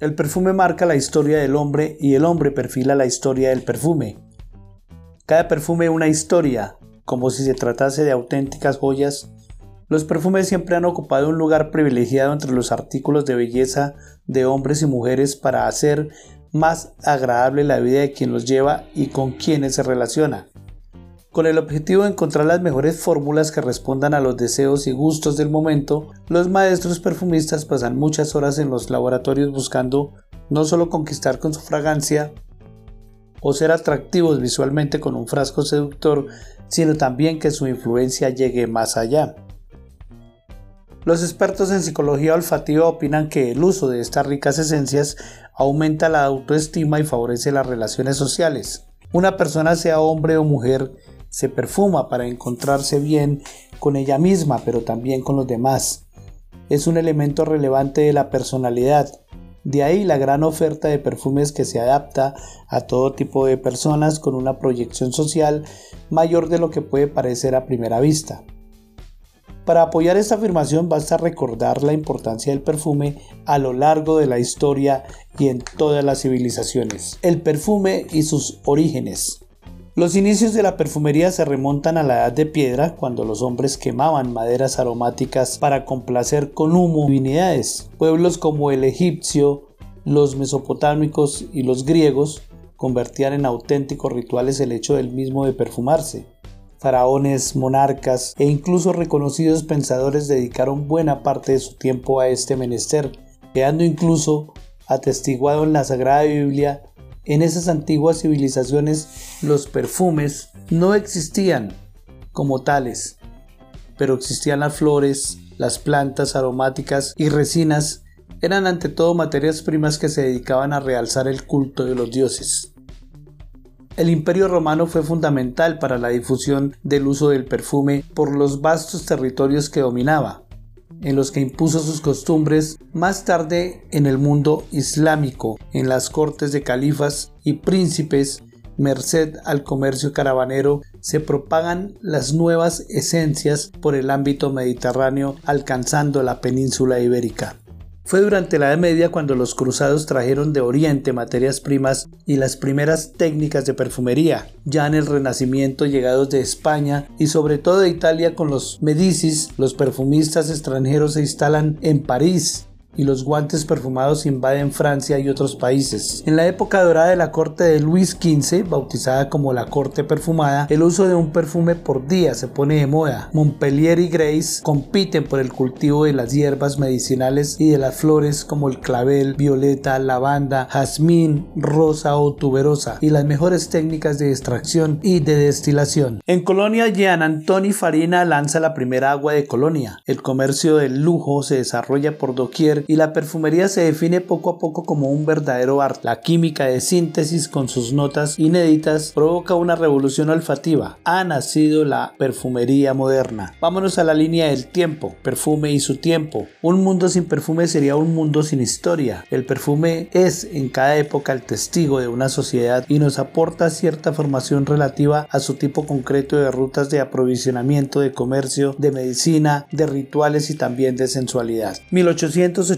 El perfume marca la historia del hombre y el hombre perfila la historia del perfume. Cada perfume una historia, como si se tratase de auténticas joyas. Los perfumes siempre han ocupado un lugar privilegiado entre los artículos de belleza de hombres y mujeres para hacer más agradable la vida de quien los lleva y con quienes se relaciona con el objetivo de encontrar las mejores fórmulas que respondan a los deseos y gustos del momento, los maestros perfumistas pasan muchas horas en los laboratorios buscando no solo conquistar con su fragancia o ser atractivos visualmente con un frasco seductor, sino también que su influencia llegue más allá. Los expertos en psicología olfativa opinan que el uso de estas ricas esencias aumenta la autoestima y favorece las relaciones sociales. Una persona sea hombre o mujer se perfuma para encontrarse bien con ella misma, pero también con los demás. Es un elemento relevante de la personalidad. De ahí la gran oferta de perfumes que se adapta a todo tipo de personas con una proyección social mayor de lo que puede parecer a primera vista. Para apoyar esta afirmación basta recordar la importancia del perfume a lo largo de la historia y en todas las civilizaciones. El perfume y sus orígenes. Los inicios de la perfumería se remontan a la edad de piedra, cuando los hombres quemaban maderas aromáticas para complacer con humo divinidades. Pueblos como el egipcio, los mesopotámicos y los griegos convertían en auténticos rituales el hecho del mismo de perfumarse. Faraones, monarcas e incluso reconocidos pensadores dedicaron buena parte de su tiempo a este menester, quedando incluso atestiguado en la Sagrada Biblia en esas antiguas civilizaciones los perfumes no existían como tales, pero existían las flores, las plantas aromáticas y resinas eran ante todo materias primas que se dedicaban a realzar el culto de los dioses. El imperio romano fue fundamental para la difusión del uso del perfume por los vastos territorios que dominaba en los que impuso sus costumbres, más tarde en el mundo islámico, en las cortes de califas y príncipes, merced al comercio caravanero, se propagan las nuevas esencias por el ámbito mediterráneo alcanzando la península ibérica. Fue durante la Edad Media cuando los cruzados trajeron de Oriente materias primas y las primeras técnicas de perfumería. Ya en el Renacimiento llegados de España y sobre todo de Italia con los Medicis, los perfumistas extranjeros se instalan en París y los guantes perfumados invaden Francia y otros países. En la época dorada de la corte de Luis XV, bautizada como la corte perfumada, el uso de un perfume por día se pone de moda. Montpellier y Grace compiten por el cultivo de las hierbas medicinales y de las flores como el clavel, violeta, lavanda, jazmín, rosa o tuberosa y las mejores técnicas de extracción y de destilación. En Colonia, Jean Antoni Farina lanza la primera agua de Colonia. El comercio del lujo se desarrolla por doquier y la perfumería se define poco a poco como un verdadero arte. La química de síntesis con sus notas inéditas provoca una revolución olfativa. Ha nacido la perfumería moderna. Vámonos a la línea del tiempo, perfume y su tiempo. Un mundo sin perfume sería un mundo sin historia. El perfume es en cada época el testigo de una sociedad y nos aporta cierta formación relativa a su tipo concreto de rutas de aprovisionamiento, de comercio, de medicina, de rituales y también de sensualidad. 1800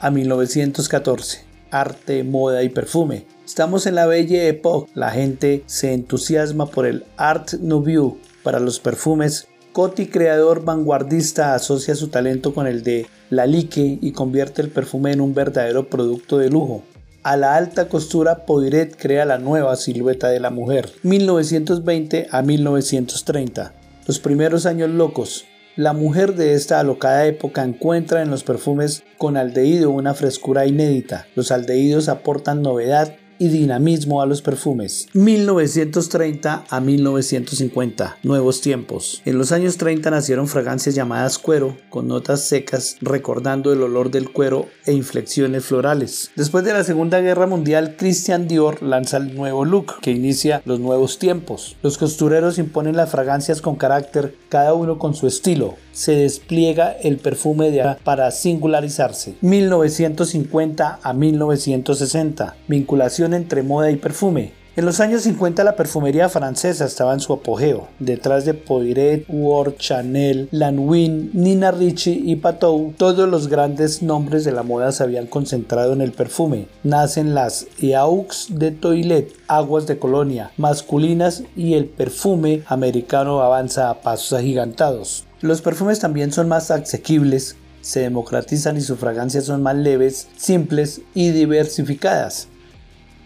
a 1914. Arte, moda y perfume. Estamos en la Belle Époque. La gente se entusiasma por el Art Nouveau para los perfumes. Coty, creador vanguardista, asocia su talento con el de Lalique y convierte el perfume en un verdadero producto de lujo. A la alta costura, Poiret crea la nueva silueta de la mujer. 1920 a 1930. Los primeros años locos. La mujer de esta alocada época encuentra en los perfumes con aldehído una frescura inédita. Los aldehídos aportan novedad y dinamismo a los perfumes. 1930 a 1950, nuevos tiempos. En los años 30 nacieron fragancias llamadas cuero, con notas secas recordando el olor del cuero e inflexiones florales. Después de la Segunda Guerra Mundial, Christian Dior lanza el nuevo look, que inicia los nuevos tiempos. Los costureros imponen las fragancias con carácter, cada uno con su estilo. Se despliega el perfume de para singularizarse. 1950 a 1960, vinculación entre moda y perfume. En los años 50 la perfumería francesa estaba en su apogeo. Detrás de Poiret, Ward, Chanel, Lanvin, Nina Ricci y Patou, todos los grandes nombres de la moda se habían concentrado en el perfume. Nacen las Eaux de Toilette, aguas de colonia, masculinas y el perfume americano avanza a pasos agigantados. Los perfumes también son más asequibles, se democratizan y sus fragancias son más leves, simples y diversificadas.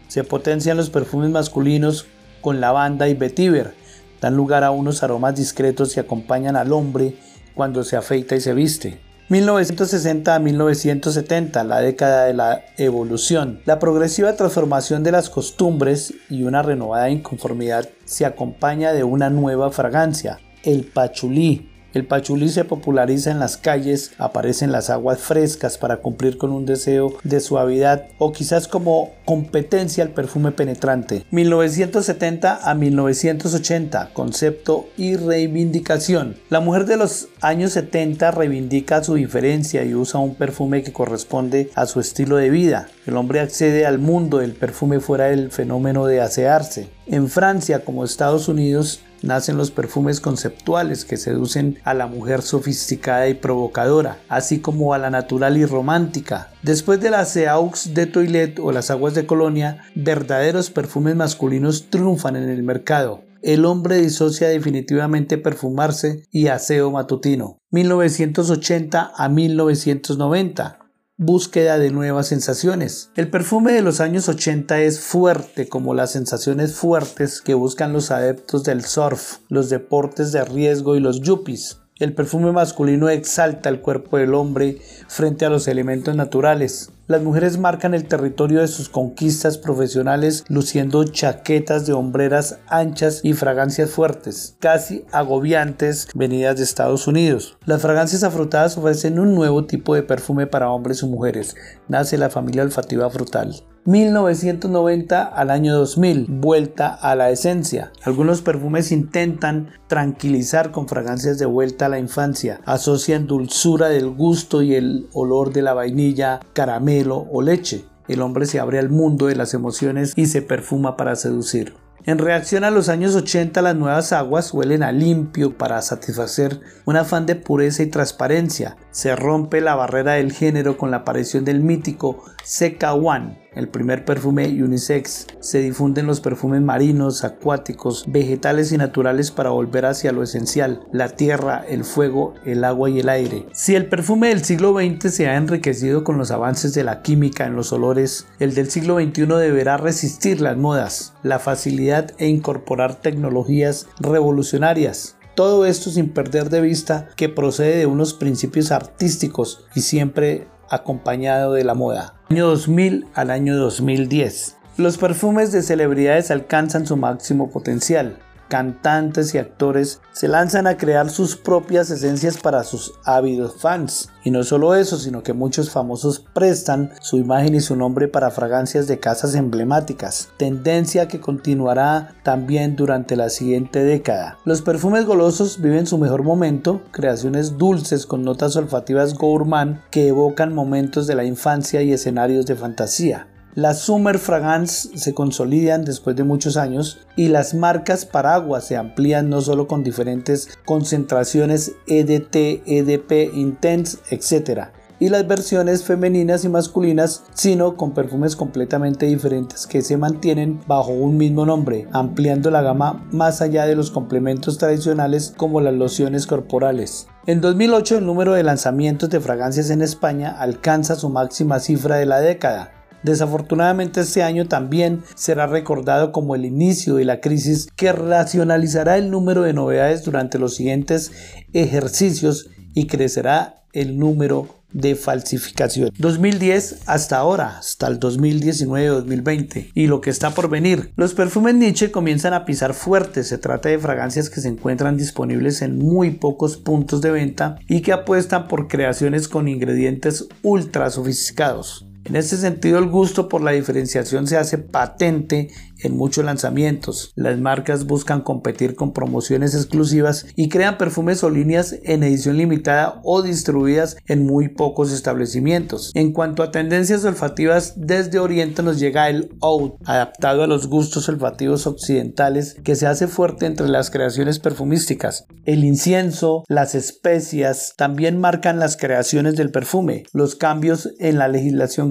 Se potencian los perfumes masculinos con lavanda y vetiver. Dan lugar a unos aromas discretos que acompañan al hombre cuando se afeita y se viste. 1960 a 1970, la década de la evolución. La progresiva transformación de las costumbres y una renovada inconformidad se acompaña de una nueva fragancia, el pachulí, el pachulí se populariza en las calles, aparecen las aguas frescas para cumplir con un deseo de suavidad o quizás como competencia al perfume penetrante. 1970 a 1980, concepto y reivindicación. La mujer de los años 70 reivindica su diferencia y usa un perfume que corresponde a su estilo de vida. El hombre accede al mundo del perfume fuera del fenómeno de asearse. En Francia como Estados Unidos, nacen los perfumes conceptuales que seducen a la mujer sofisticada y provocadora, así como a la natural y romántica. Después de las Eaux de Toilette o las aguas de colonia, verdaderos perfumes masculinos triunfan en el mercado. El hombre disocia definitivamente perfumarse y aseo matutino. 1980 a 1990 búsqueda de nuevas sensaciones. El perfume de los años 80 es fuerte como las sensaciones fuertes que buscan los adeptos del surf, los deportes de riesgo y los yuppies. El perfume masculino exalta el cuerpo del hombre frente a los elementos naturales. Las mujeres marcan el territorio de sus conquistas profesionales luciendo chaquetas de hombreras anchas y fragancias fuertes, casi agobiantes venidas de Estados Unidos. Las fragancias afrutadas ofrecen un nuevo tipo de perfume para hombres y mujeres. Nace la familia olfativa frutal. 1990 al año 2000, vuelta a la esencia. Algunos perfumes intentan tranquilizar con fragancias de vuelta a la infancia, asocian dulzura del gusto y el olor de la vainilla, caramelo o leche. El hombre se abre al mundo de las emociones y se perfuma para seducir. En reacción a los años 80, las nuevas aguas huelen a limpio para satisfacer un afán de pureza y transparencia. Se rompe la barrera del género con la aparición del mítico CK1, el primer perfume unisex. Se difunden los perfumes marinos, acuáticos, vegetales y naturales para volver hacia lo esencial, la tierra, el fuego, el agua y el aire. Si el perfume del siglo XX se ha enriquecido con los avances de la química en los olores, el del siglo XXI deberá resistir las modas, la facilidad e incorporar tecnologías revolucionarias. Todo esto sin perder de vista que procede de unos principios artísticos y siempre acompañado de la moda. Año 2000 al año 2010. Los perfumes de celebridades alcanzan su máximo potencial cantantes y actores se lanzan a crear sus propias esencias para sus ávidos fans. Y no solo eso, sino que muchos famosos prestan su imagen y su nombre para fragancias de casas emblemáticas, tendencia que continuará también durante la siguiente década. Los perfumes golosos viven su mejor momento, creaciones dulces con notas olfativas gourmand que evocan momentos de la infancia y escenarios de fantasía. Las Summer Fragrance se consolidan después de muchos años y las marcas paraguas se amplían no solo con diferentes concentraciones EDT, EDP, Intense, etc. Y las versiones femeninas y masculinas, sino con perfumes completamente diferentes que se mantienen bajo un mismo nombre, ampliando la gama más allá de los complementos tradicionales como las lociones corporales. En 2008 el número de lanzamientos de fragancias en España alcanza su máxima cifra de la década, Desafortunadamente este año también será recordado como el inicio de la crisis que racionalizará el número de novedades durante los siguientes ejercicios y crecerá el número de falsificación. 2010 hasta ahora, hasta el 2019-2020 y lo que está por venir. Los perfumes Nietzsche comienzan a pisar fuerte. Se trata de fragancias que se encuentran disponibles en muy pocos puntos de venta y que apuestan por creaciones con ingredientes ultra sofisticados. En ese sentido, el gusto por la diferenciación se hace patente en muchos lanzamientos. Las marcas buscan competir con promociones exclusivas y crean perfumes o líneas en edición limitada o distribuidas en muy pocos establecimientos. En cuanto a tendencias olfativas, desde Oriente nos llega el Oud, adaptado a los gustos olfativos occidentales que se hace fuerte entre las creaciones perfumísticas. El incienso, las especias también marcan las creaciones del perfume. Los cambios en la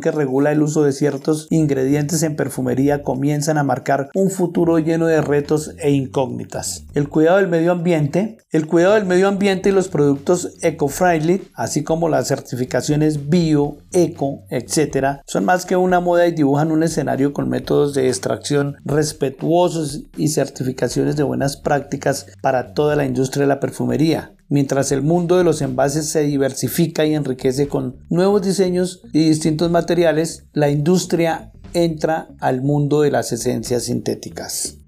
que regula el uso de ciertos ingredientes en perfumería comienzan a marcar un futuro lleno de retos e incógnitas. El cuidado del medio ambiente, el cuidado del medio ambiente y los productos eco-friendly, así como las certificaciones bio, eco, etc., son más que una moda y dibujan un escenario con métodos de extracción respetuosos y certificaciones de buenas prácticas para toda la industria de la perfumería mientras el mundo de los envases se diversifica y enriquece con nuevos diseños y distintos materiales, la industria entra al mundo de las esencias sintéticas.